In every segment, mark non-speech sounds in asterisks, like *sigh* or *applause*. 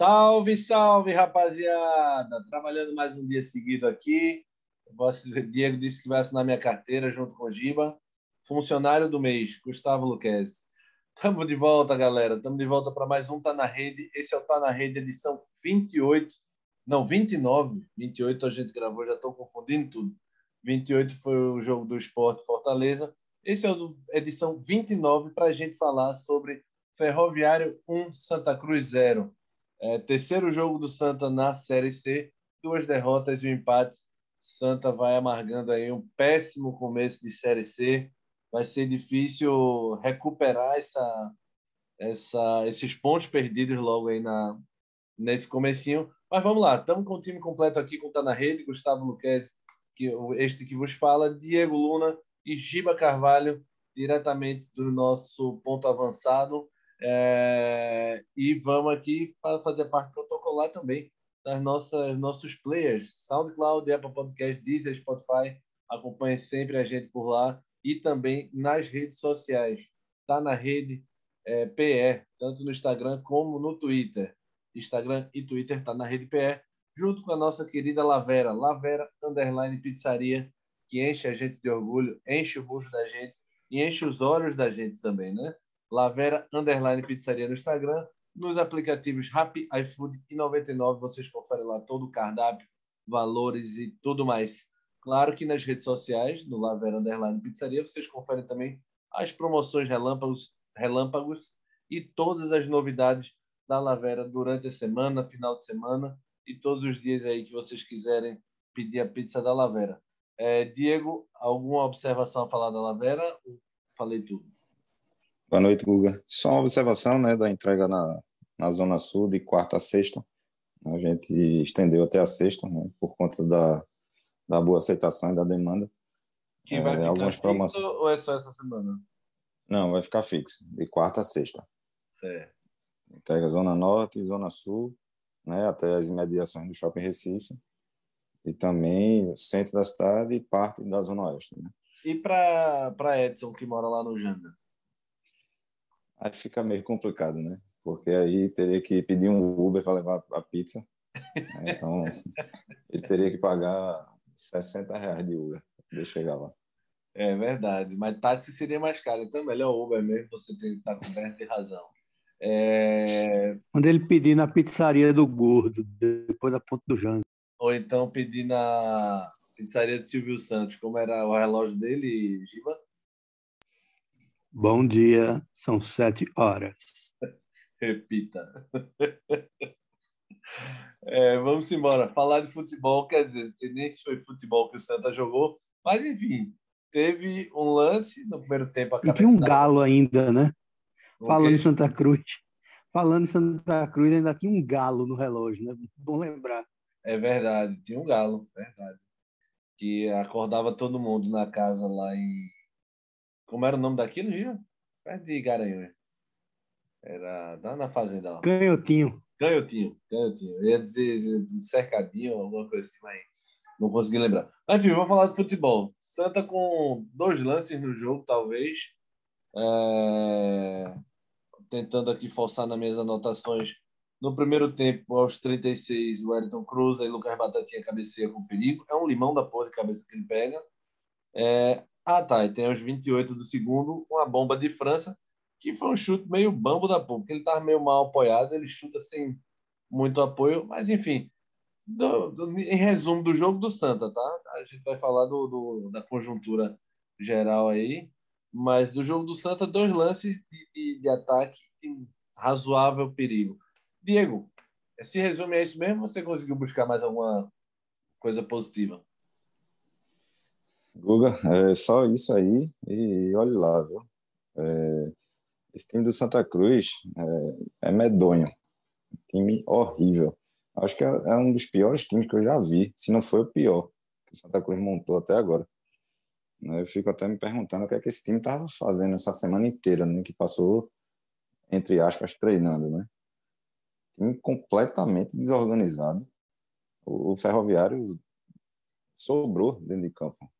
Salve, salve, rapaziada! Trabalhando mais um dia seguido aqui. O Diego disse que vai assinar minha carteira junto com o Giba. Funcionário do mês, Gustavo Luquez. Estamos de volta, galera. Estamos de volta para mais um Tá na Rede. Esse é o Tá na Rede, edição 28. Não, 29. 28 a gente gravou, já estou confundindo tudo. 28 foi o jogo do Esporte Fortaleza. Esse é o edição 29 para a gente falar sobre Ferroviário 1, Santa Cruz 0. É, terceiro jogo do Santa na Série C, duas derrotas e um empate. Santa vai amargando aí um péssimo começo de Série C. Vai ser difícil recuperar essa, essa, esses pontos perdidos logo aí na, nesse comecinho. Mas vamos lá, estamos com o time completo aqui, com Tá na Rede, Gustavo Luquez, que, este que vos fala, Diego Luna e Giba Carvalho, diretamente do nosso ponto avançado. É, e vamos aqui para fazer parte protocolar também das nossas nossos players, SoundCloud, Apple Podcast, Deezer, Spotify. Acompanhe sempre a gente por lá e também nas redes sociais. Está na rede é, PE, tanto no Instagram como no Twitter. Instagram e Twitter está na rede PE, junto com a nossa querida Lavera, Lavera Underline Pizzaria, que enche a gente de orgulho, enche o bucho da gente e enche os olhos da gente também, né? Lavera Underline Pizzaria no Instagram. Nos aplicativos Rappi, iFood e 99 vocês conferem lá todo o cardápio, valores e tudo mais. Claro que nas redes sociais, no Lavera Underline Pizzaria, vocês conferem também as promoções relâmpagos, relâmpagos e todas as novidades da Lavera durante a semana, final de semana e todos os dias aí que vocês quiserem pedir a pizza da Lavera. É, Diego, alguma observação a falar da Lavera? Falei tudo. Boa noite, Guga. Só uma observação né, da entrega na, na Zona Sul, de quarta a sexta. A gente estendeu até a sexta, né, por conta da, da boa aceitação e da demanda. Que vai é, ficar algumas promoções... ou é só essa semana? Não, vai ficar fixo, de quarta a sexta. Certo. Entrega Zona Norte e Zona Sul, né, até as imediações do Shopping Recife. E também centro da cidade e parte da Zona Oeste. Né? E para Edson, que mora lá no Janda? Aí fica meio complicado, né? Porque aí teria que pedir um Uber para levar a pizza. Né? Então, *laughs* ele teria que pagar 60 reais de Uber para chegar lá. É verdade, mas táxi seria mais caro, então é melhor Uber mesmo, você tem que estar coberto de razão. É... Quando ele pedir na pizzaria do Gordo, depois da ponta do Jango. Ou então pedir na pizzaria de Silvio Santos, como era o relógio dele, Giba? Bom dia, são sete horas. Repita. *laughs* É, vamos embora. Falar de futebol, quer dizer, nem se foi futebol que o Santa jogou, mas enfim, teve um lance no primeiro tempo. E tinha um galo ainda, né? Falando em Santa Cruz. Falando em Santa Cruz, ainda tinha um galo no relógio, né? Bom lembrar. É verdade, tinha um galo, verdade. Que acordava todo mundo na casa lá em como era o nome daquilo, Gil? Perto de Garanhuns. Era na fazenda lá. Canhotinho. Canhotinho, canhotinho. Eu ia dizer cercadinho, alguma coisa assim, mas não consegui lembrar. Mas, enfim, vamos falar de futebol. Santa com dois lances no jogo, talvez. É... Tentando aqui forçar nas minhas anotações. No primeiro tempo, aos 36, o Wellington Cruz e Lucas Batatinha cabeceia com perigo. É um limão da porra de cabeça que ele pega. É, ah, tá. E tem aos 28 do segundo, uma bomba de França, que foi um chute meio bambo da porra, porque ele estava meio mal apoiado, ele chuta sem muito apoio, mas enfim. Do, do, em resumo do jogo do Santa, tá? A gente vai falar do, do, da conjuntura geral aí, mas do jogo do Santa, dois lances de, de, de ataque em razoável perigo. Diego, esse resume é isso mesmo você conseguiu buscar mais alguma coisa positiva? Guga, é só isso aí e olhe lá, viu? É, esse time do Santa Cruz é, é medonho, time horrível. Acho que é, é, um dos piores times que eu já vi, se não foi o pior que o Santa Cruz montou até agora. Eu fico até me perguntando o que é que esse time estava fazendo essa semana inteira, né, que passou, entre aspas, treinando, né? Time completamente desorganizado. O, o Ferroviário sobrou dentro de campo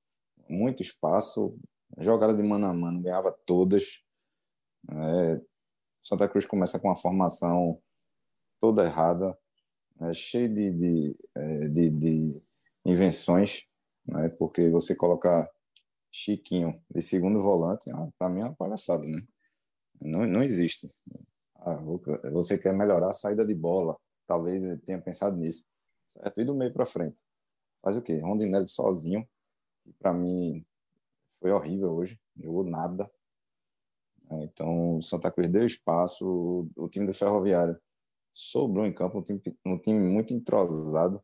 muito espaço, jogada de mano a mano, ganhava todas. É, Santa Cruz começa com uma formação toda errada, né? cheia de, de, é, de, de invenções, né? porque você colocar Chiquinho de segundo volante, ah, para mim é uma palhaçada, né? Não, não existe. Ah, você quer melhorar a saída de bola, talvez tenha pensado nisso, certo? E do meio para frente. Faz o quê? Rondinelli sozinho, para mim foi horrível hoje, jogou nada. É, então, Santa Cruz deu espaço, o, o time do Ferroviário sobrou em campo, um time, um time muito entrosado,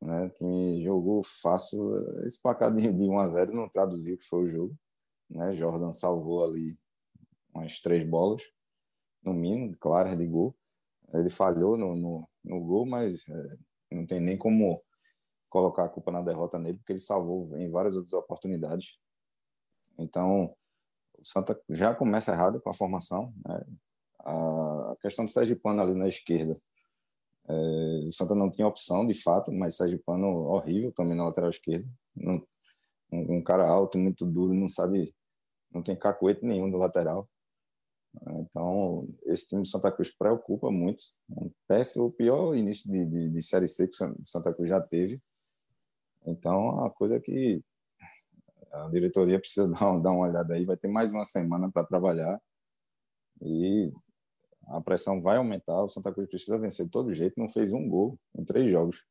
né? O time jogou fácil, esse placar de, de 1 a 0 não traduziu o que foi o jogo, né? Jordan salvou ali umas três bolas, no mínimo, claras de gol. Ele falhou no, no, no gol, mas é, não tem nem como colocar a culpa na derrota nele, porque ele salvou em várias outras oportunidades. Então, o Santa já começa errado com a formação. Né? A questão do Sérgio Pano ali na esquerda. É, o Santa não tinha opção, de fato, mas Sérgio Pano horrível também na lateral esquerda. Não, um, um, cara alto, muito duro, não sabe, não tem cacuete nenhum no lateral. Então, esse time do Santa Cruz preocupa muito. Péssimo, o pior início de, de, de Série C que o Santa Cruz já teve. Então, é uma coisa que a diretoria precisa *laughs* dar, dar uma olhada aí. Vai ter mais uma semana para trabalhar e a pressão vai aumentar. O Santa Cruz precisa vencer de todo jeito. Não fez um gol em três jogos.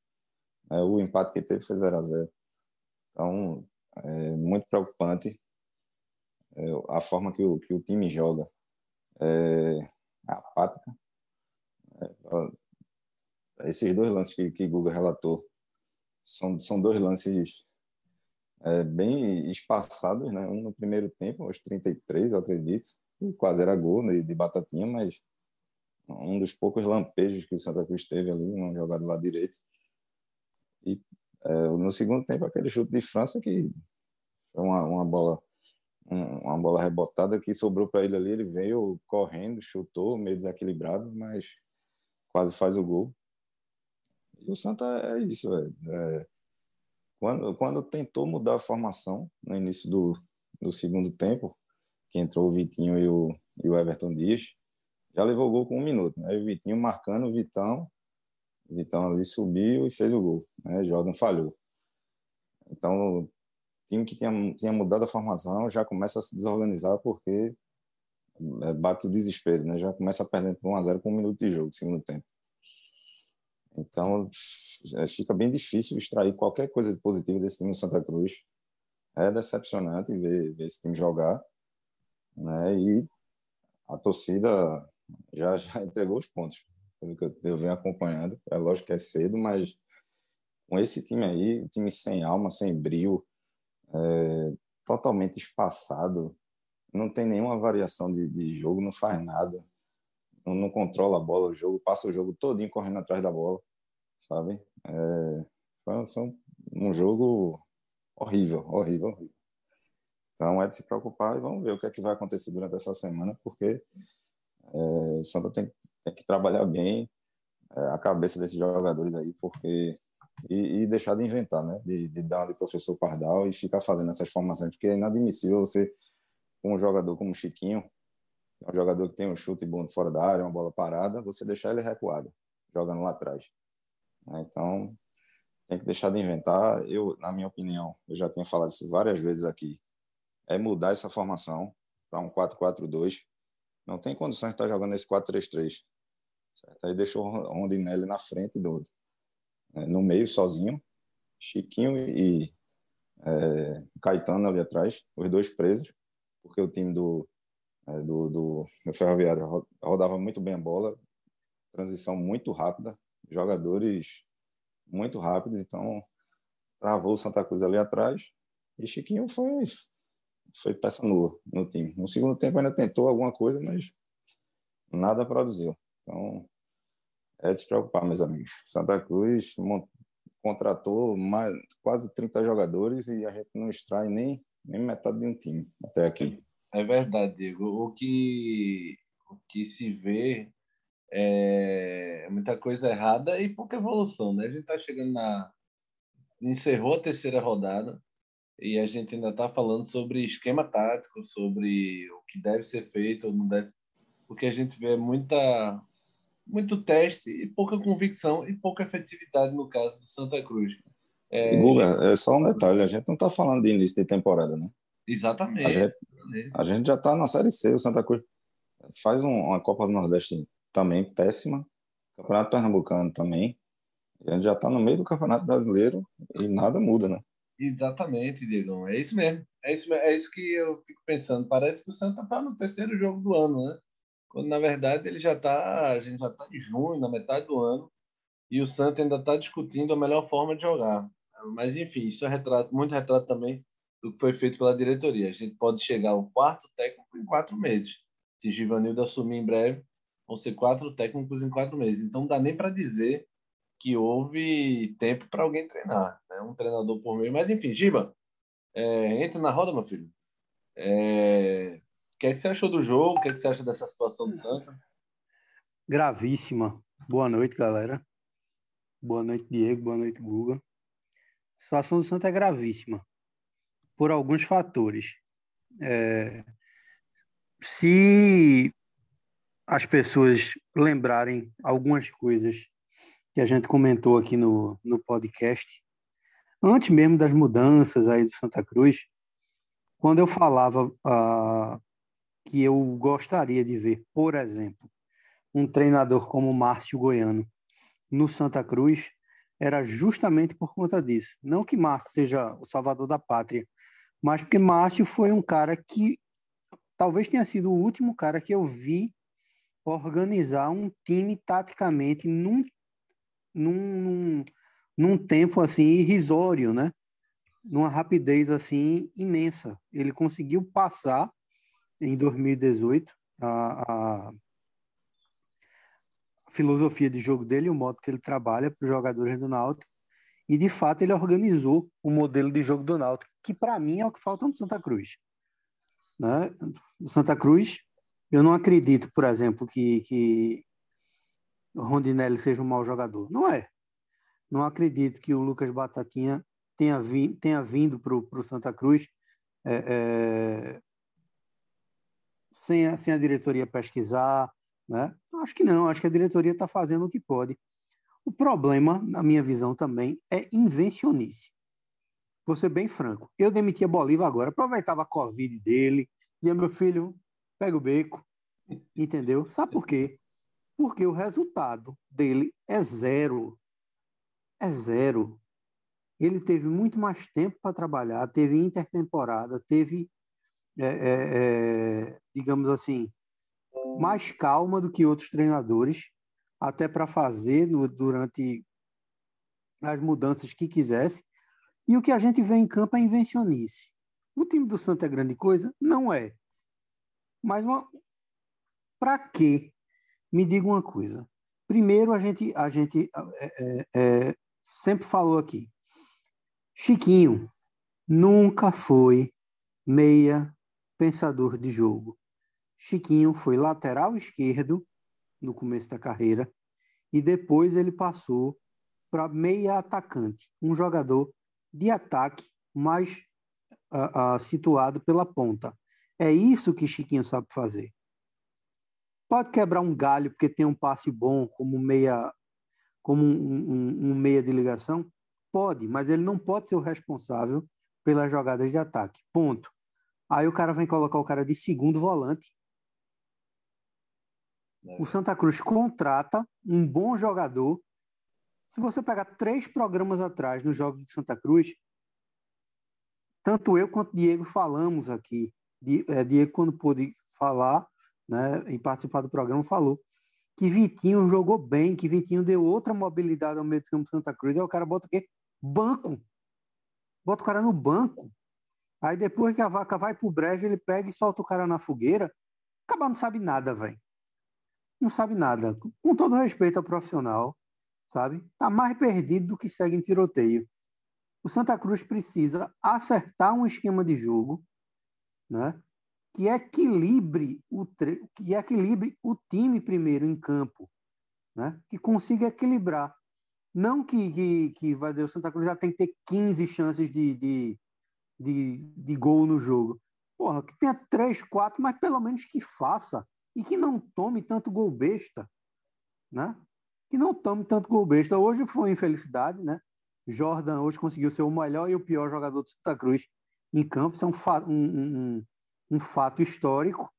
É, o empate que teve foi 0 a 0 Então, é muito preocupante é, a forma que o, que o time joga. É apática. Esses dois lances que, que Guga relatou são, são dois lances é, bem espaçados, né? Um no primeiro tempo, aos 33, eu acredito, e quase era gol de, de batatinha, mas um dos poucos lampejos que o Santa Cruz teve ali, uma jogada lá direito. E é, no segundo tempo, aquele chute de França que foi uma, uma bola uma bola rebotada que sobrou para ele ali, ele veio correndo, chutou, meio desequilibrado, mas quase faz o gol. E o Santa é isso, é, quando, quando tentou mudar a formação no início do, do segundo tempo, que entrou o Vitinho e o, e o Everton Dias, já levou o gol com um minuto. Né? O Vitinho marcando o Vitão, o Vitão ali subiu e fez o gol. Né? Jordan falhou. Então, o time que tinha, tinha mudado a formação já começa a se desorganizar porque é, bate o desespero, né? já começa perdendo por 1 a 0 com um minuto de jogo, segundo tempo. Então, é, fica bem difícil extrair qualquer coisa de positivo desse time do Santa Cruz. É decepcionante ver, ver esse time jogar, né? E a torcida já, *laughs* já entregou os pontos, pelo que eu, venho acompanhando. É lógico que é cedo, mas com esse time aí, time sem alma, sem brilho, é, totalmente espaçado, não tem nenhuma variação de, de jogo, não faz nada não, controla a bola, o jogo passa o jogo todinho correndo atrás da bola, sabe? É, foi um jogo horrível, horrível, horrível. Então é de se preocupar e vamos ver o que é que vai acontecer durante essa semana, porque é, o Santa tem, tem, que trabalhar bem é, a cabeça desses jogadores aí, porque e, e deixar de inventar, né? De, de dar de professor Pardal e ficar fazendo essas formações, porque é inadmissível você, com um jogador como Chiquinho, é um jogador que tem um chute bom fora da área, uma bola parada, você deixar ele recuado, jogando lá atrás. Né? Então, tem que deixar de inventar. Eu, na minha opinião, eu já tinha falado isso várias vezes aqui, é mudar essa formação para um 4-4-2. Não tem condições de estar jogando esse 4-3-3. Aí deixou Rondinelli na frente do né, no meio sozinho, Chiquinho e é, Caetano ali atrás, os dois presos, porque o time do é, do, do, do Ferroviário. Rodava muito bem a bola, transição muito rápida, jogadores muito rápidos, então travou o Santa Cruz ali atrás e Chiquinho foi, foi peça nula no time. No segundo tempo ainda tentou alguma coisa, mas nada produziu. Então é de se preocupar, meus amigos. Santa Cruz contratou mais, quase 30 jogadores e a gente não extrai nem, nem metade de um time até aqui. É verdade, Diego. O que, o que se vê é muita coisa errada e pouca evolução, né? A gente está chegando na. Encerrou a terceira rodada e a gente ainda está falando sobre esquema tático, sobre o que deve ser feito ou não deve. Porque a gente vê muita, muito teste e pouca convicção e pouca efetividade no caso do Santa Cruz. É, Guga, é só um detalhe, a gente não está falando de início de temporada, né? Exatamente. A gente, a gente já está na Série C, o Santa Cruz faz um, uma Copa do Nordeste também péssima, Campeonato Pernambucano também, a gente já está no meio do Campeonato Brasileiro e nada muda, né? Exatamente, Diego. É isso mesmo. É isso, é isso que eu fico pensando. Parece que o Santa está no terceiro jogo do ano, né? Quando na verdade ele já está, a gente já está em junho, na metade do ano, e o Santa ainda está discutindo a melhor forma de jogar. Mas enfim, isso é retrato, muito retrato também do que foi feito pela diretoria. A gente pode chegar ao quarto técnico em quatro meses. Se Givanildo assumir em breve, vão ser quatro técnicos em quatro meses. Então não dá nem para dizer que houve tempo para alguém treinar, né? um treinador por meio. Mas enfim, Giba, é, entra na roda, meu filho. É, o que, é que você achou do jogo? O que, é que você acha dessa situação do Santa? Gravíssima. Boa noite, galera. Boa noite, Diego. Boa noite, Guga. A situação do Santa é gravíssima por alguns fatores. É, se as pessoas lembrarem algumas coisas que a gente comentou aqui no, no podcast, antes mesmo das mudanças aí do Santa Cruz, quando eu falava uh, que eu gostaria de ver, por exemplo, um treinador como Márcio Goiano no Santa Cruz, era justamente por conta disso. Não que Márcio seja o salvador da pátria, mas porque Márcio foi um cara que talvez tenha sido o último cara que eu vi organizar um time taticamente num num, num tempo assim irrisório, né? Numa rapidez assim imensa. Ele conseguiu passar em 2018 a, a filosofia de jogo dele, o modo que ele trabalha para os jogadores do Náutico. E de fato ele organizou o modelo de jogo do Náutico, que para mim é o que falta no Santa Cruz. Né? O Santa Cruz, eu não acredito, por exemplo, que, que Rondinelli seja um mau jogador. Não é. Não acredito que o Lucas Batatinha tenha, vi, tenha vindo para o Santa Cruz é, é, sem, a, sem a diretoria pesquisar. Né? Acho que não, acho que a diretoria está fazendo o que pode. O problema, na minha visão também, é invencionice. Vou ser bem franco. Eu demitia Bolívar agora, aproveitava a Covid dele, e meu filho, pega o beco, entendeu? Sabe por quê? porque o resultado dele é zero. É zero. Ele teve muito mais tempo para trabalhar, teve intertemporada, teve, é, é, é, digamos assim, mais calma do que outros treinadores, até para fazer no, durante as mudanças que quisesse. E o que a gente vê em campo é invencionice. O time do Santa é grande coisa? Não é. Mas para quê? me diga uma coisa. Primeiro, a gente, a gente é, é, é, sempre falou aqui. Chiquinho nunca foi meia pensador de jogo. Chiquinho foi lateral esquerdo no começo da carreira e depois ele passou para meia atacante, um jogador de ataque mais uh, uh, situado pela ponta. É isso que Chiquinho sabe fazer. Pode quebrar um galho porque tem um passe bom como meia, como um, um, um meia de ligação? Pode, mas ele não pode ser o responsável pelas jogadas de ataque. Ponto. Aí o cara vem colocar o cara de segundo volante. É. O Santa Cruz contrata um bom jogador. Se você pegar três programas atrás no jogo de Santa Cruz, tanto eu quanto Diego falamos aqui. É, Diego, quando pôde falar, né, em participar do programa, falou que Vitinho jogou bem, que Vitinho deu outra mobilidade ao meio do campo Santa Cruz. Aí o cara bota o quê? Banco. Bota o cara no banco. Aí depois que a vaca vai pro brejo, ele pega e solta o cara na fogueira. Acabar não sabe nada, velho. Não sabe nada. Com todo respeito ao profissional, sabe? Tá mais perdido do que segue em tiroteio. O Santa Cruz precisa acertar um esquema de jogo, né? que equilibre o tre... que equilibre o time primeiro em campo, né? Que consiga equilibrar. Não que, que, que vai o Santa Cruz já tem que ter 15 chances de, de, de, de gol no jogo. Porra, que tenha 3, 4, mas pelo menos que faça e que não tome tanto gol besta. né? Que não tome tanto gol besta. Hoje foi infelicidade, né? Jordan hoje conseguiu ser o melhor e o pior jogador do Santa Cruz em campo. Isso é um, fa um, um, um fato histórico,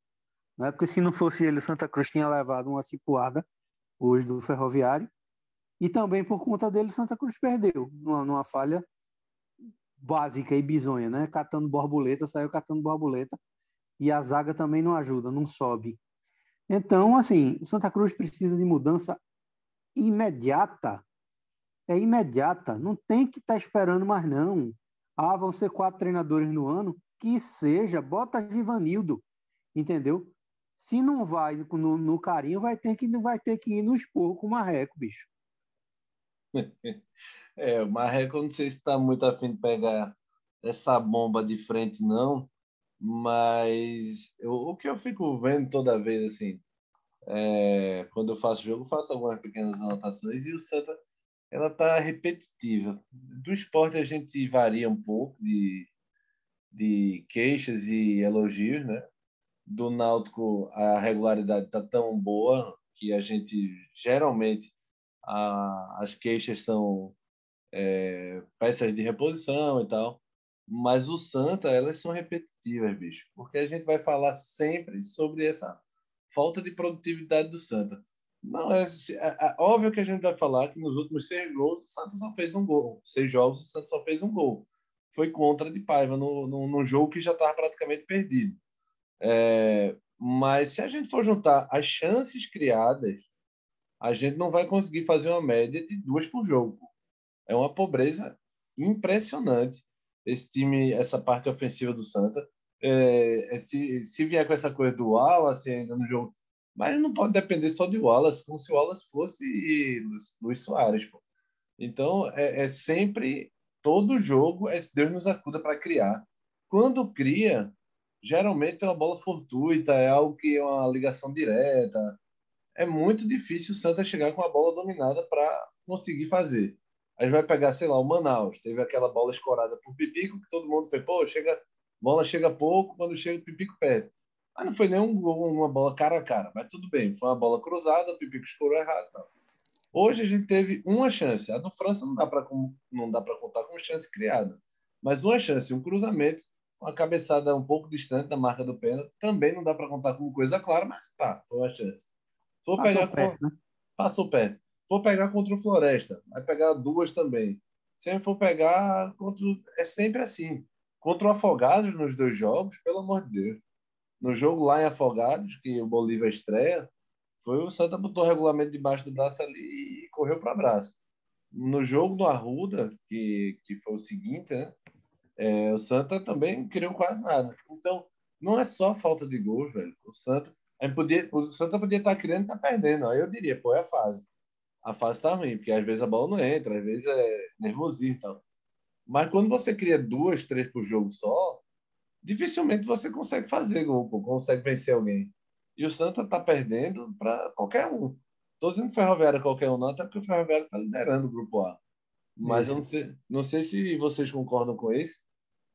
né? Porque se não fosse ele, o Santa Cruz tinha levado uma cipuada hoje do Ferroviário. E também por conta dele, Santa Cruz perdeu numa, numa falha básica e bizonha, né? Catando borboleta, saiu catando borboleta. E a zaga também não ajuda, não sobe. Então, assim, o Santa Cruz precisa de mudança imediata. É imediata. Não tem que estar tá esperando mais, não. Ah, vão ser quatro treinadores no ano. Que seja, bota Givanildo. Entendeu? Se não vai no, no carinho, vai ter que vai ter que ir no esporro com o Marreco, bicho. *laughs* É, o Marreco, não sei se está muito afim de pegar essa bomba de frente, não, mas eu, o que eu fico vendo toda vez, assim, é, quando eu faço jogo, faço algumas pequenas anotações e o Santa, ela tá repetitiva. Do esporte a gente varia um pouco de, de queixas e elogios, né? Do Náutico a regularidade tá tão boa que a gente geralmente a, as queixas são é, peças de reposição e tal. Mas o Santa, elas são repetitivas, bicho. Porque a gente vai falar sempre sobre essa falta de produtividade do Santa. Não, é, é, é, óbvio que a gente vai falar que nos últimos seis gols o Santa só fez um gol. Seis jogos o Santa só fez um gol. Foi contra de Paiva no, no, no jogo que já estava praticamente perdido. É, mas se a gente for juntar as chances criadas a gente não vai conseguir fazer uma média de duas por jogo. É uma pobreza impressionante esse time, essa parte ofensiva do Santa. É, é, se, se vier com essa coisa do Wallace ainda no jogo, mas não pode depender só de Wallace, como se o Wallace fosse Luiz Soares. Pô. Então, é, é sempre, todo jogo, é Deus nos acuda para criar. Quando cria, geralmente é uma bola fortuita, é algo que é uma ligação direta, é muito difícil o Santa chegar com a bola dominada para conseguir fazer. A gente vai pegar, sei lá, o Manaus, teve aquela bola escorada por Pipico, que todo mundo foi, pô, chega, bola chega pouco, quando chega o Pipico perde. Mas não foi nem um, uma bola cara a cara, mas tudo bem, foi uma bola cruzada, o Pipico escorou errado. Tal. Hoje a gente teve uma chance. A do França não dá para não dá para contar como chance criada, mas uma chance, um cruzamento, uma cabeçada um pouco distante da marca do pênalti, também não dá para contar como coisa clara, mas tá, foi uma chance. For passou pegar perto, né? Passou perto. For pegar contra o Floresta, vai pegar duas também. Se for pegar contra. É sempre assim. Contra o Afogados nos dois jogos, pelo amor de Deus. No jogo lá em Afogados, que o Bolívar estreia, foi o Santa botou o regulamento debaixo do braço ali e correu para abraço. No jogo do Arruda, que, que foi o seguinte, né? É, o Santa também criou quase nada. Então, não é só falta de gols, velho. O Santa podia, o Santa podia estar criando e estar perdendo. Aí eu diria, pô, é a fase. A fase está ruim, porque às vezes a bola não entra, às vezes é nervosismo e tal. Mas quando você cria duas, três por jogo só, dificilmente você consegue fazer gol, consegue vencer alguém. E o Santa está perdendo para qualquer um. Estou dizendo Ferroviária qualquer um, não, até porque o Ferroviária está liderando o grupo A. Mas eu não sei, não sei se vocês concordam com isso.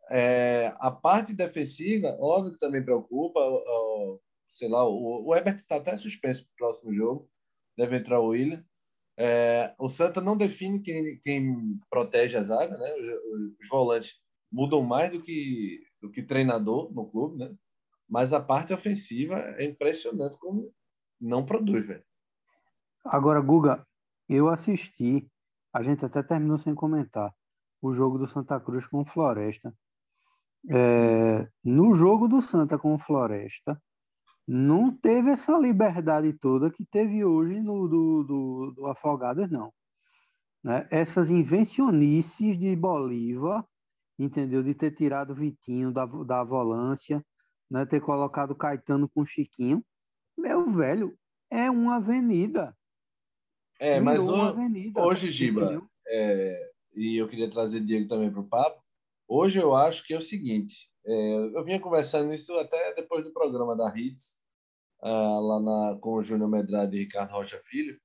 É, a parte defensiva, óbvio que também preocupa. O, sei lá, o, o Ebert está até suspenso para o próximo jogo, deve entrar o William. É, o Santa não define quem, quem protege a zaga, né? Os, os, volantes mudam mais do que, do que treinador no clube, né? Mas a parte ofensiva é impressionante como não produz, velho. Agora, Guga, eu assisti, a gente até terminou sem comentar, o jogo do Santa Cruz com o Floresta. É, no jogo do Santa com o Floresta, não teve essa liberdade toda que teve hoje no do, do, do Afogadas, não. Né? Essas invencionices de Bolívar, entendeu? De ter tirado o Vitinho da, da volância, né? ter colocado Caetano com Chiquinho. Meu velho, é uma avenida. É, mas o, avenida, hoje, Giba, é, e eu queria trazer Diego também para o papo, hoje eu acho que é o seguinte, eu vinha conversando isso até depois do programa da Hits, uh, lá na, com o Júnior Medrado e Ricardo Rocha Filho.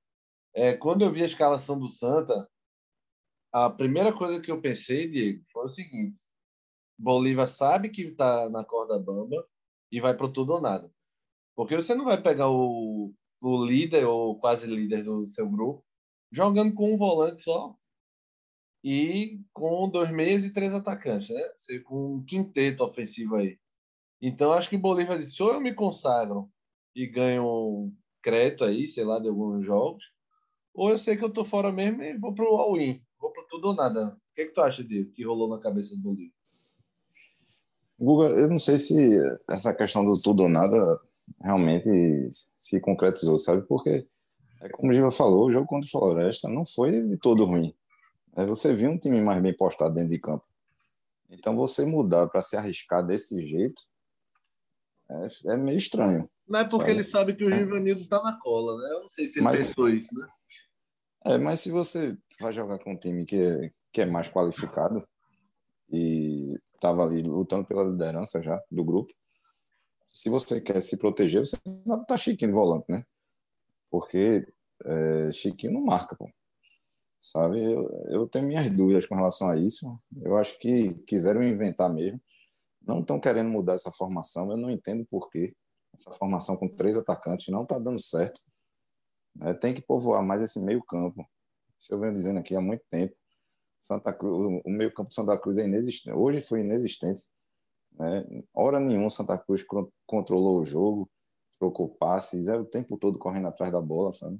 É, quando eu vi a escalação do Santa, a primeira coisa que eu pensei, Diego, foi o seguinte: Bolívar sabe que está na corda bamba e vai para tudo ou nada. Porque você não vai pegar o, o líder ou quase líder do seu grupo, jogando com um volante só e com dois meias e três atacantes, né? Com um quinteto ofensivo aí. Então acho que Bolívar disse: ou eu me consagro e ganho crédito aí, sei lá, de alguns jogos, ou eu sei que eu tô fora mesmo e vou pro all-in, vou pro tudo ou nada. O que, é que tu acha, Diego, que rolou na cabeça do Bolívar? Guga, eu não sei se essa questão do tudo ou nada realmente se concretizou, sabe? Porque, é como o Giva falou, o jogo contra o Floresta não foi de todo ruim. É, você viu um time mais bem postado dentro de campo. Então, você mudar para se arriscar desse jeito é, é meio estranho. Não é porque sabe? ele sabe que o Givanildo está na cola, né? Eu não sei se ele mas, pensou isso, né? É, mas se você vai jogar com um time que é, que é mais qualificado e estava ali lutando pela liderança já do grupo, se você quer se proteger, você não tá Chiquinho de volante, né? Porque é, Chiquinho não marca, pô. Sabe? Eu, eu tenho minhas dúvidas com relação a isso. Eu acho que quiseram inventar mesmo. Não estão querendo mudar essa formação. Eu não entendo por quê. Essa formação com três atacantes não está dando certo. É, tem que povoar mais esse meio campo. Isso eu venho dizendo aqui há muito tempo. Santa Cruz, o meio campo de Santa Cruz é inexistente. Hoje foi inexistente. Né? Hora nenhuma Santa Cruz controlou o jogo, trocou passes, era o tempo todo correndo atrás da bola, sabe?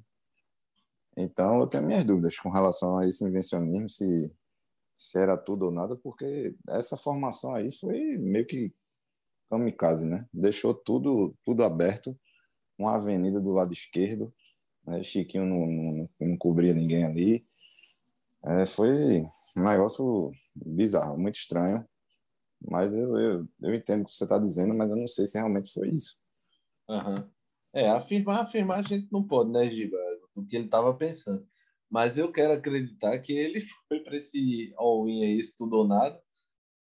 Então eu tenho minhas dúvidas com relação a esse invencionismo, se, se era tudo ou nada, porque essa formação aí foi meio que kamikaze, né? Deixou tudo, tudo aberto, uma avenida do lado esquerdo, né? Chiquinho não, não, não cobria ninguém ali. É, foi um negócio bizarro, muito estranho. Mas eu, eu, eu entendo o que você está dizendo, mas eu não sei se realmente foi isso. Uhum. É, afirmar, afirmar a gente não pode, né, Giba? O que ele estava pensando. Mas eu quero acreditar que ele *laughs* foi para esse all-in aí, tudo ou nada,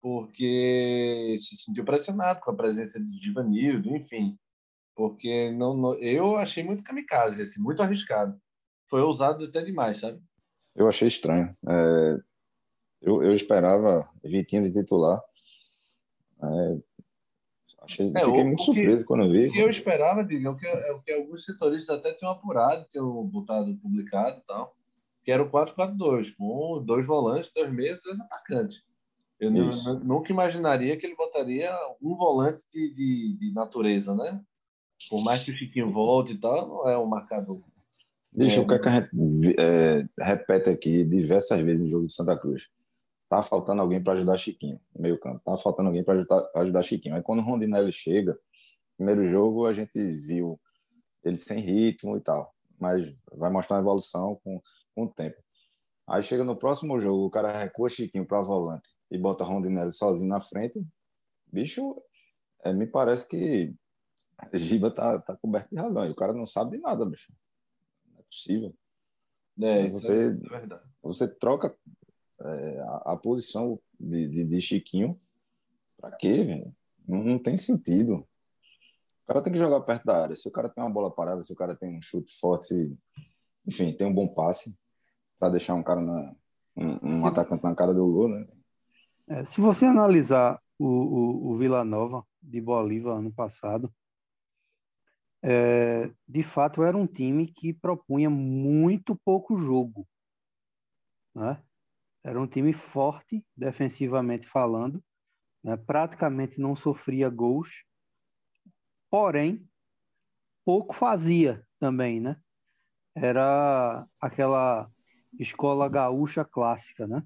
porque se sentiu pressionado com a presença de Givanildo, enfim. Porque não, não, eu achei muito kamikaze, assim, muito arriscado. Foi ousado até demais, sabe? Eu achei estranho. É, eu, eu esperava Vitinho de titular, é, achei, é, fiquei o, muito surpreso que, quando vi. O que eu esperava, diga, é o que, é o que alguns setoristas até tinham apurado, tinham botado publicado e tal, que era o 4-4-2, com dois volantes, dois meias, dois atacantes. Eu nunca imaginaria que ele botaria um volante de, de, de, natureza, né? Por mais que o Chiquinho volte e tal, não é um marcador. Deixa é, o que a gente é, repete aqui diversas vezes no jogo de Santa Cruz. Tá faltando alguém para ajudar Chiquinho no meio campo. Tá faltando alguém para ajudar, ajudar Chiquinho. Aí quando o Rondinelli chega, primeiro jogo a gente viu ele sem ritmo e tal, mas vai mostrar uma evolução com, com o tempo. Aí chega no próximo jogo, o cara recua Chiquinho para volante e bota Rondinelli sozinho na frente. Bicho, é, me parece que Giba tá, tá coberto de razão. E o cara não sabe de nada, bicho. Não é possível. É, você, é você troca é, a, a, posição de, de, de Chiquinho, para quê, velho? Não, não, tem sentido. O cara tem que jogar perto da área. Se o cara tem uma bola parada, se o cara tem um chute forte, se, enfim, tem um bom passe para deixar um cara na, um, um atacante na cara do gol, né? É, se você analisar o, o, o Vila Nova de Bolívar ano passado, é, de fato era um time que propunha muito pouco jogo. Né? Era um time forte, defensivamente falando, né? praticamente não sofria gols, porém, pouco fazia também, né? Era aquela escola gaúcha clássica, né?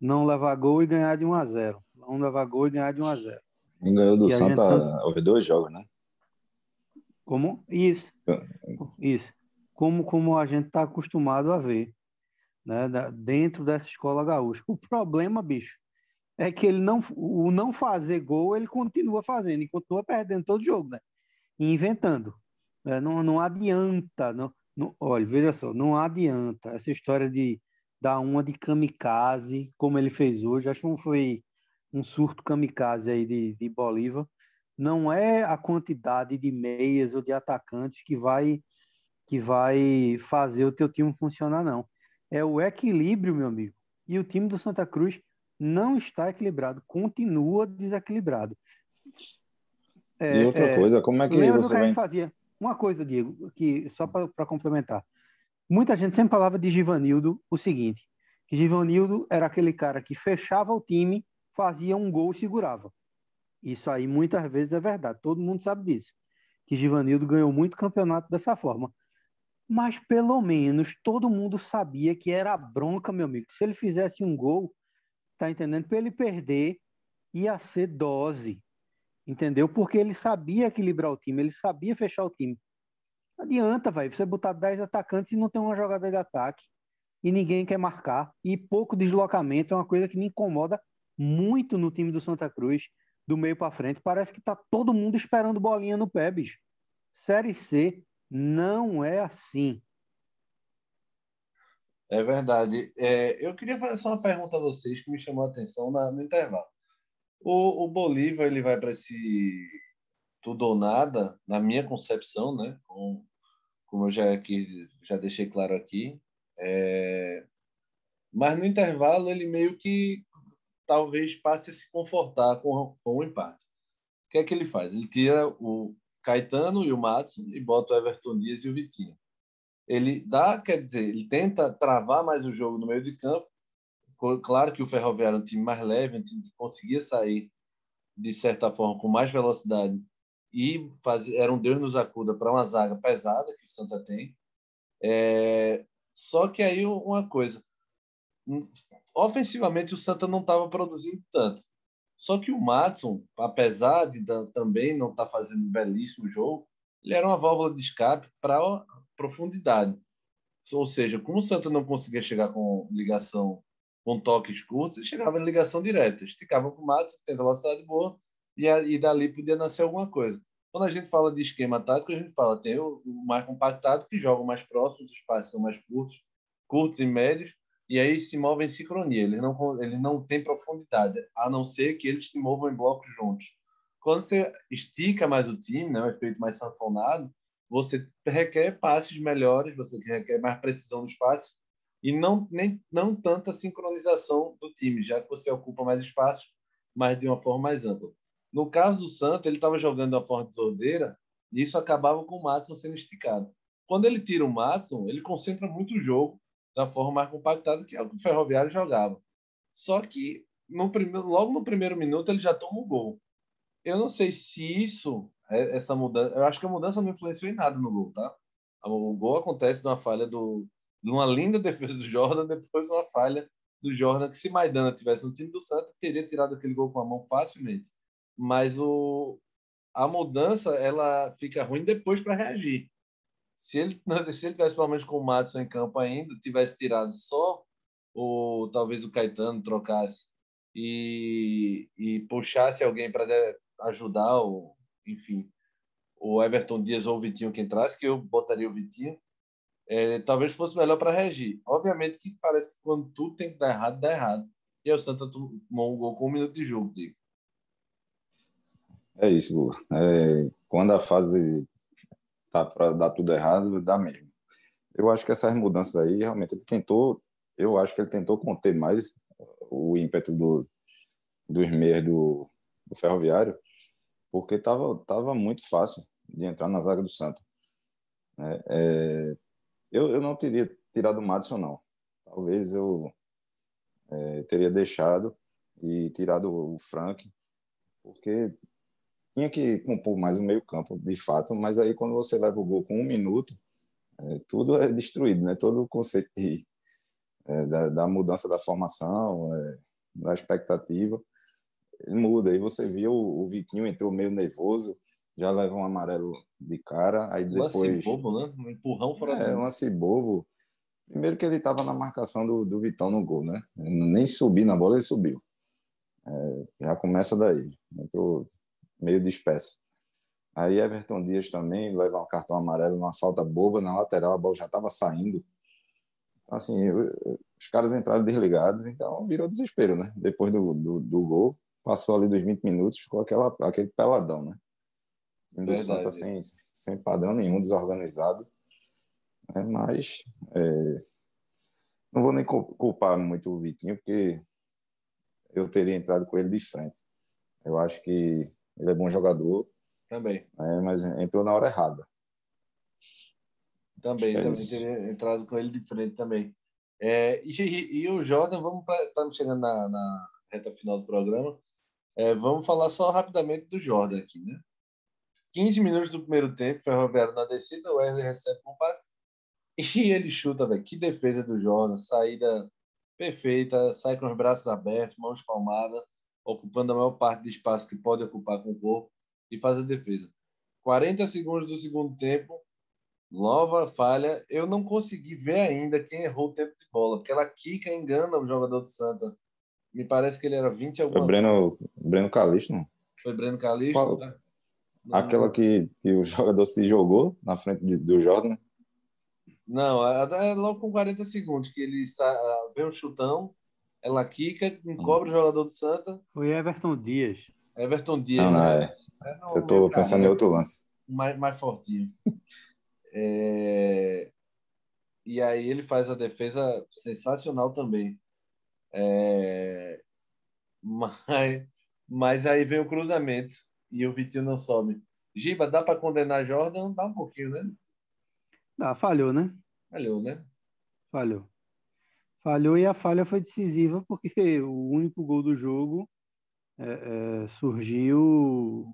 Não levar gol e ganhar de 1 a 0. Não levar gol e ganhar de 1 a 0. Quem ganhou do e Santa houve dois jogos, né? Como? Isso. Isso. Como, como a gente está acostumado a ver né, dentro dessa escola gaúcha. O problema, bicho, é que ele não, o não fazer gol, ele continua fazendo e continua perdendo todo jogo, né? E inventando. Né? Não, não adianta. Não, não, olha, veja só, não adianta essa história de dar uma de kamikaze, como ele fez hoje. Acho que foi um surto kamikaze aí de, de Bolívar. Não é a quantidade de meias ou de atacantes que vai que vai fazer o teu time funcionar, não é o equilíbrio, meu amigo. E o time do Santa Cruz não está equilibrado, continua desequilibrado. É, e outra é, coisa, como é que lembra você do que vai... a gente fazia? uma coisa, Diego, que só para complementar. Muita gente sempre falava de Givanildo o seguinte, que Givanildo era aquele cara que fechava o time, fazia um gol e segurava. Isso aí muitas vezes é verdade, todo mundo sabe disso. Que Givanildo ganhou muito campeonato dessa forma. Mas pelo menos todo mundo sabia que era bronca, meu amigo. Se ele fizesse um gol, tá entendendo? Para ele perder, ia ser dose. Entendeu? Porque ele sabia equilibrar o time, ele sabia fechar o time. Não adianta, vai, você botar 10 atacantes e não tem uma jogada de ataque e ninguém quer marcar. E pouco deslocamento é uma coisa que me incomoda muito no time do Santa Cruz, do meio para frente. Parece que tá todo mundo esperando bolinha no pé, bicho. Série C não é assim. É verdade. É, eu queria fazer só uma pergunta a vocês que me chamou a atenção na, no intervalo. O, o Bolívar ele vai para esse tudo ou nada, na minha concepção, né? Com, como eu já aqui, já deixei claro aqui. É... Mas no intervalo ele meio que talvez passe a se confortar com, com o empate. O que é que ele faz? Ele tira o Caetano e o Matson e bota o Everton Dias e o Vitinho. Ele dá, quer dizer, ele tenta travar mais o jogo no meio de campo. Claro que o Ferroviário é um time mais leve, um time que conseguia sair de certa forma com mais velocidade e faz, era um Deus nos acuda para uma zaga pesada que o Santa tem. É, só que aí uma coisa, ofensivamente o Santa não estava produzindo tanto. Só que o Matson, apesar de também não estar tá fazendo um belíssimo jogo, ele era uma válvula de escape para profundidade. Ou seja, como o Santa não conseguia chegar com ligação com toques curtos, ele chegava em ligação direta. Esticava para o Matson, que tem velocidade boa, e, e dali podia nascer alguma coisa. Quando a gente fala de esquema tático, a gente fala tem o, o mais compactado, que joga mais próximo, os espaços são mais curtos, curtos e médios, e aí se movem em sincronia. Eles não, eles não têm profundidade, a não ser que eles se movam em blocos juntos. Quando você estica mais o time, né, um efeito mais sanfonado, você requer passes melhores, você requer mais precisão no espaço e não nem não tanta sincronização do time, já que você ocupa mais espaço, mas de uma forma mais ampla. No caso do Santa, ele estava jogando de uma forma desordeira e isso acabava com o Matson sendo esticado. Quando ele tira o Matson, ele concentra muito o jogo da forma mais compactada que é o que o Ferroviário jogava. Só que no primeiro, logo no primeiro minuto ele já toma o gol. Eu não sei se isso, é, essa mudança, eu acho que a mudança não influenciou em nada no gol, tá? O gol acontece de uma falha do, de uma linda *laughs* defesa do Jordan, depois uma falha do Jordan que se Maidana tivesse no time do Santa teria tirado aquele gol com a mão facilmente. Mas o a mudança ela fica ruim depois para reagir. Se ele, *laughs* se ele tivesse pelo menos com o Madison em campo ainda, tivesse tirado só ou talvez o Caetano trocasse e, e puxasse alguém para ajudar, ou, enfim, o Everton Dias ou o Vitinho que entrasse, que eu botaria o Vitinho, é, talvez fosse melhor para reagir. Obviamente que parece que quando tudo tem que dar errado, dá errado. E aí o Santa tomou um gol com um minuto de jogo, digo. É isso, Gu. É, quando a fase tá para dar tudo errado, dá mesmo. Eu acho que essas mudanças aí, realmente, ele tentou, eu acho que ele tentou conter mais o ímpeto do, dos meias do, do Ferroviário, porque estava tava muito fácil de entrar na zaga do Santa. É, é, eu, eu não teria tirado o Madison, não. Talvez eu é, teria deixado e tirado o Frank, porque tinha que compor mais o meio campo, de fato, mas aí quando você leva o gol com um minuto, é, tudo é destruído, né? Todo o conceito de, é, da, da, mudança da formação, é, da expectativa, muda. Aí você viu o, o Vitinho entrou meio nervoso, já leva um amarelo de cara, aí depois... Lance bobo, né? Um empurrão fora é, do... lance bobo. Primeiro que ele estava na marcação do, do Vitão no gol, né? Nem subir na bola, ele subiu. É, já começa daí. Entrou meio disperso. Aí Everton Dias também leva um cartão amarelo, uma falta boba na lateral, a bola já estava saindo. Então, assim, os caras entraram desligados, então virou desespero, né? Depois do, do, do gol, passou ali dos 20 minutos, ficou aquela, aquele peladão, né? O Santa sem, sem padrão nenhum, desorganizado. Né? Mas é, não vou nem culpar muito o Vitinho, porque eu teria entrado com ele de frente. Eu acho que ele é bom jogador. Também. É, mas entrou na hora errada. Também, é também teria entrado com ele de frente também. É, e, e, e, o Jordan, vamos. Estamos chegando na, na, reta final do programa. É, vamos falar só rapidamente do Jordan aqui, né? 15 minutos do primeiro tempo, Ferroviário na descida, o Wesley recebe um passe *laughs* e ele chuta, velho. Que defesa do Jordan, saída perfeita, sai com os braços abertos, mãos palmadas, ocupando a maior parte do espaço que pode ocupar com o corpo e faz a defesa. 40 segundos do segundo tempo, nova falha. Eu não consegui ver ainda quem errou o tempo de bola, porque ela quica engana o jogador do Santa. Me parece que ele era 20 alguma Foi Breno, Breno Calixto, não? Foi Breno Calixto? Tá? Aquela que, que o jogador se jogou na frente de, do Jordan? Não, é, logo com 40 segundos que ele vê um chutão, ela quica, encobre hum. o jogador do Santa. Foi Everton Dias. Everton Dias. Não, não, né? é. é Eu tô pensando em outro lance. Mais, mais fortinho. *laughs* é... E aí ele faz a defesa sensacional também. É... Mas, mas aí vem o cruzamento e o Vitinho não sobe. Giba, dá para condenar Jordan? Dá um pouquinho, né? Dá, falhou, né? Falhou, né? Falhou. Falhou e a falha foi decisiva *laughs* porque o único gol do jogo é, é, surgiu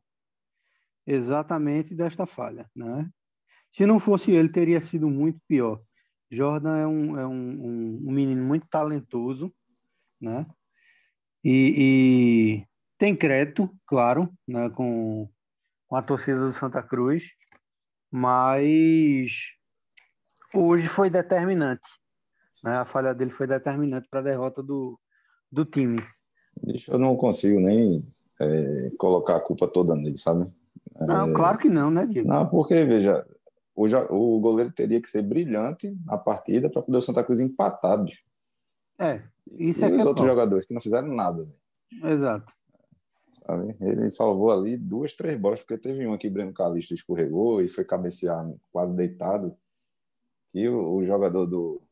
exatamente desta falha, né? Se não fosse ele, teria sido muito pior. Jordan é um, é um, um menino muito talentoso, né? E, e, tem crédito, claro, né, com, com a torcida do Santa Cruz, mas hoje foi determinante. Né? A falha dele foi determinante para a derrota do, do time. Eu não consigo nem é, colocar a culpa toda nele, sabe? Não, é... claro que não, né, Diego? Não, porque, veja, o, o goleiro teria que ser brilhante na partida para poder o Santa Cruz empatar. É, isso e é os é outros jogadores que não fizeram nada. Né? Exato. Sabe? Ele salvou ali duas, três bolas, porque teve uma que Breno Calixto escorregou e foi cabecear quase deitado. E o, o jogador do,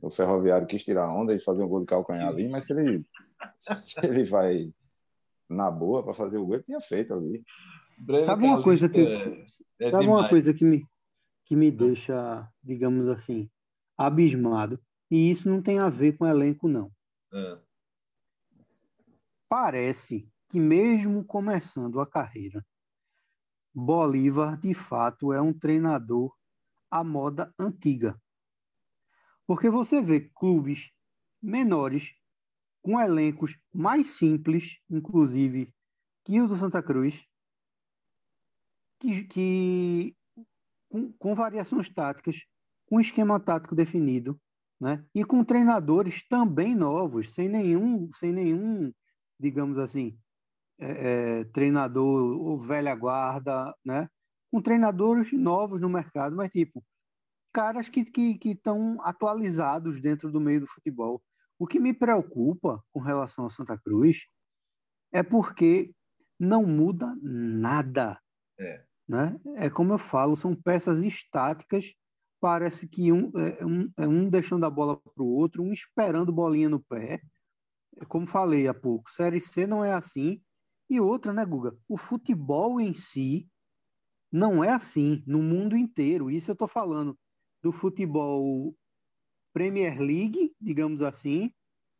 do Ferroviário quis tirar onda e fazer um gol de calcanhar ali, mas se ele, se ele vai na boa para fazer o gol, ele tinha feito ali. Breno sabe uma coisa que é, é sabe uma coisa que me que me deixa, digamos assim, abismado. E isso não tem a ver com elenco não. É. Parece que mesmo começando a carreira, Bolívar de fato é um treinador à moda antiga. Porque você vê clubes menores, com elencos mais simples, inclusive que o do Santa Cruz, que, que com, com, variações táticas, com esquema tático definido, né? E com treinadores também novos, sem nenhum, sem nenhum, digamos assim, é, é, treinador ou velha guarda, né? Com treinadores novos no mercado, mas tipo, caras que estão que, que atualizados dentro do meio do futebol. O que me preocupa com relação a Santa Cruz é porque não muda nada. É. Né? É como eu falo, são peças estáticas. Parece que um, é, um, é um deixando a bola para o outro, um esperando bolinha no pé. Como falei há pouco, Série C não é assim. E outra, né, Guga? O futebol em si não é assim no mundo inteiro. Isso eu estou falando do futebol Premier League, digamos assim,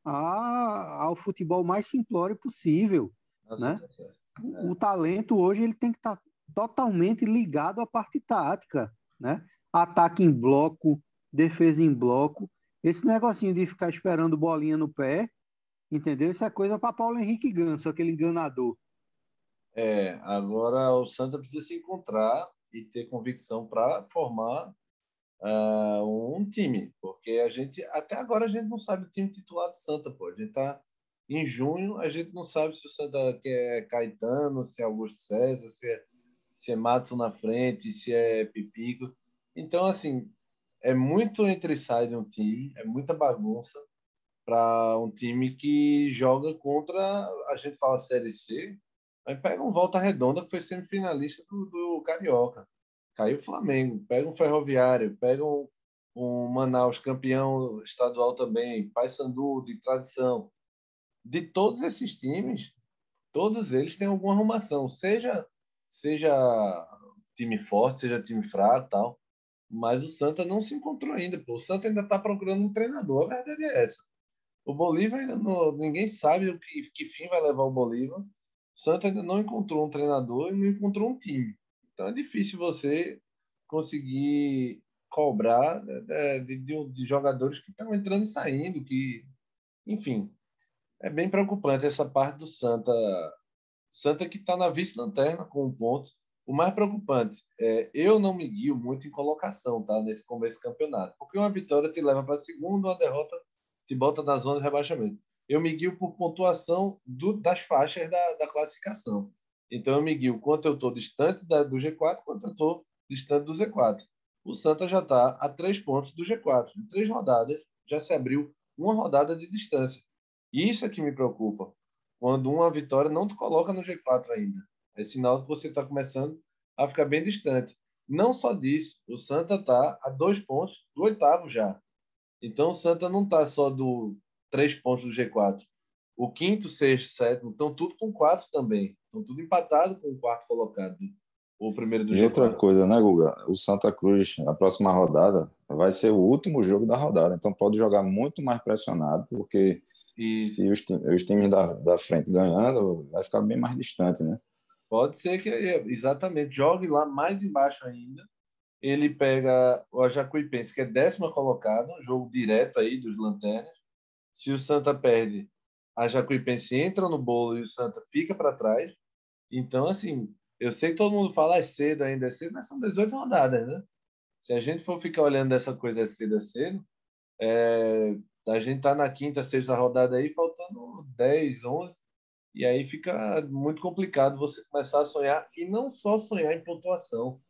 a, ao futebol mais simplório possível. Nossa, né? É. o, o, talento hoje ele tem que estar tá totalmente ligado à parte tática, né? Ataque em bloco, defesa em bloco. Esse negocinho de ficar esperando bolinha no pé, entendeu? Isso é coisa para Paulo Henrique Ganso, aquele enganador. É, agora o Santa precisa se encontrar e ter convicção para formar uh, um time, porque a gente até agora a gente não sabe o time titular do Santa, pô. A gente está em junho, a gente não sabe se o Santa quer Caetano, se é Augusto César, se é, se é na frente, se é Pipico. Então, assim, é muito entre sai de um time, é muita bagunça para um time que joga contra, a gente fala Série C, Aí pega um Volta Redonda, que foi semifinalista do, do Carioca. Caiu o Flamengo. Pega um Ferroviário, pega um, um Manaus, campeão estadual também, Paysandu, de tradição. De todos esses times, todos eles têm alguma arrumação, seja seja time forte, seja time fraco tal. Mas o Santa não se encontrou ainda. Pô. O Santa ainda está procurando um treinador. A verdade é essa. O Bolívar ainda não, ninguém sabe o que, que fim vai levar o Bolívar. O Santa ainda não encontrou um treinador e não encontrou um time. Então é difícil você conseguir cobrar né, de, de, de jogadores que estão entrando e saindo, que, enfim, é bem preocupante essa parte do Santa. Santa que está na vice-lanterna com um ponto. O mais preocupante é eu não me guio muito em colocação, tá? Nesse começo do campeonato, porque uma vitória te leva para segundo, uma derrota te bota na zona de rebaixamento. Eu me guio por pontuação do, das faixas da, da classificação. Então eu me guio quanto eu estou distante da, do G4, quanto eu estou distante do Z4 o Santa já está a três pontos do G4. Em três rodadas, já se abriu uma rodada de distância. E isso é que me preocupa. Quando uma vitória não te coloca no G4 ainda. É sinal que você está começando a ficar bem distante. Não só disso, o Santa está a dois pontos do oitavo já. Então o Santa não está só do três pontos do G4. O quinto, sexto, sétimo estão tudo com quatro também. Estão tudo empatado com o quarto colocado o primeiro do E outra coisa, né, Guga? O Santa Cruz, na próxima rodada, vai ser o último jogo da rodada. Então pode jogar muito mais pressionado, porque e... se os, os times da, da frente ganhando, vai ficar bem mais distante, né? Pode ser que, exatamente, jogue lá mais embaixo ainda. Ele pega o Jacuipense, que é décima colocada, um jogo direto aí dos lanternas. Se o Santa perde, a Jacuipense entra no bolo e o Santa fica para trás. Então, assim, eu sei que todo mundo fala é cedo ainda, é cedo, mas são 18 rodadas, né? Se a gente for ficar olhando essa coisa é cedo, é cedo, é, a gente tá na quinta, sexta rodada aí, faltando 10, 11, e aí fica muito complicado você começar a sonhar, e não só sonhar em pontuação.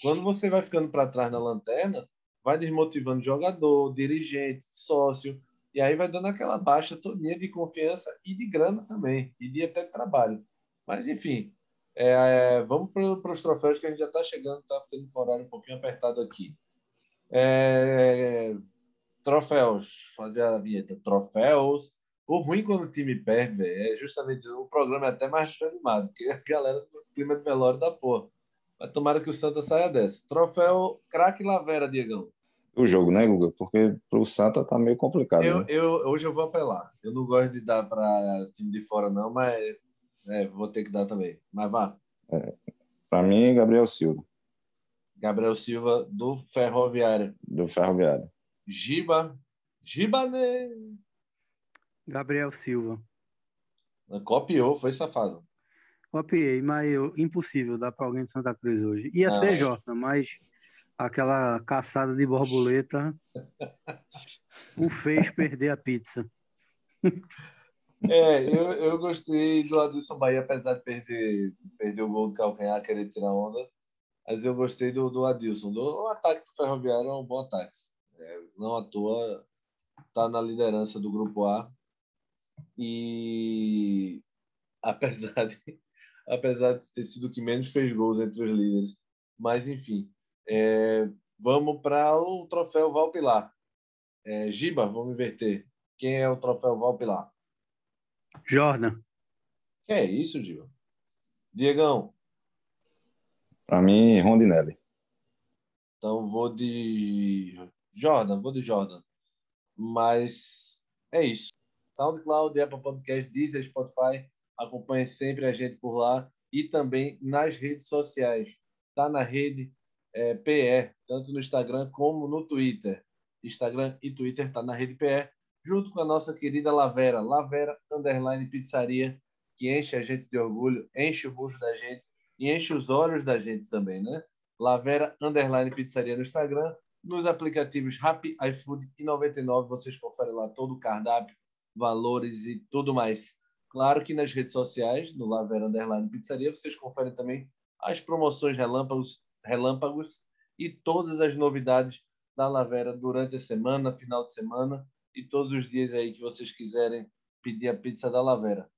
Quando você vai ficando para trás na lanterna, vai desmotivando jogador, dirigente, sócio, e aí vai dando aquela baixa toninha de confiança e de grana também, e de até trabalho. Mas, enfim, é, vamos para os troféus que a gente já está chegando, está ficando com o horário um pouquinho apertado aqui. É, troféus, fazer a vinheta. Troféus. O ruim quando o time perde, véio, é justamente o programa é até mais desanimado, porque a galera no clima de velório da porra. Mas tomara que o Santa saia dessa. Troféu craque Lavera, Diegão. O jogo, né, Guga? Porque para o Santa tá meio complicado. Eu, né? eu, hoje eu vou apelar. Eu não gosto de dar para time de fora, não, mas é, vou ter que dar também. Mas vá. É, Para mim, Gabriel Silva. Gabriel Silva, do Ferroviário. Do Ferroviário. Giba. Gibané. Gabriel Silva. Copiou, foi safado. Copiei, mas eu, impossível dar para alguém de Santa Cruz hoje. Ia Não. ser Jota, mas aquela caçada de borboleta *laughs* o fez perder a pizza. *laughs* É, eu, eu gostei do Adilson Bahia, apesar de perder, perder o gol do calcanhar, querer tirar onda. Mas eu gostei do, do Adilson. Do, o ataque do Ferroviário é um bom ataque. É, não à toa está na liderança do Grupo A. E apesar de, *laughs* apesar de ter sido o que menos fez gols entre os líderes. Mas, enfim, é, vamos para o troféu Valpilar. É, Giba, vamos inverter. Quem é o troféu Valpilar? Jordan. Que é isso, Gil? Diegão. Para mim, Rondinelli. Então vou de Jordan, vou de Jordan. Mas é isso. SoundCloud, Apple Podcast, Deezer, Spotify. Acompanhe sempre a gente por lá e também nas redes sociais. Tá na rede é, PE, tanto no Instagram como no Twitter. Instagram e Twitter tá na rede PE junto com a nossa querida Lavera, Lavera Underline Pizzaria, que enche a gente de orgulho, enche o bucho da gente e enche os olhos da gente também, né? Lavera Underline Pizzaria no Instagram, nos aplicativos Rappi, iFood e 99, vocês conferem lá todo o cardápio, valores e tudo mais. Claro que nas redes sociais, no Lavera Underline Pizzaria, vocês conferem também as promoções relâmpagos, relâmpagos e todas as novidades da Lavera durante a semana, final de semana e todos os dias aí que vocês quiserem pedir a pizza da Lavera.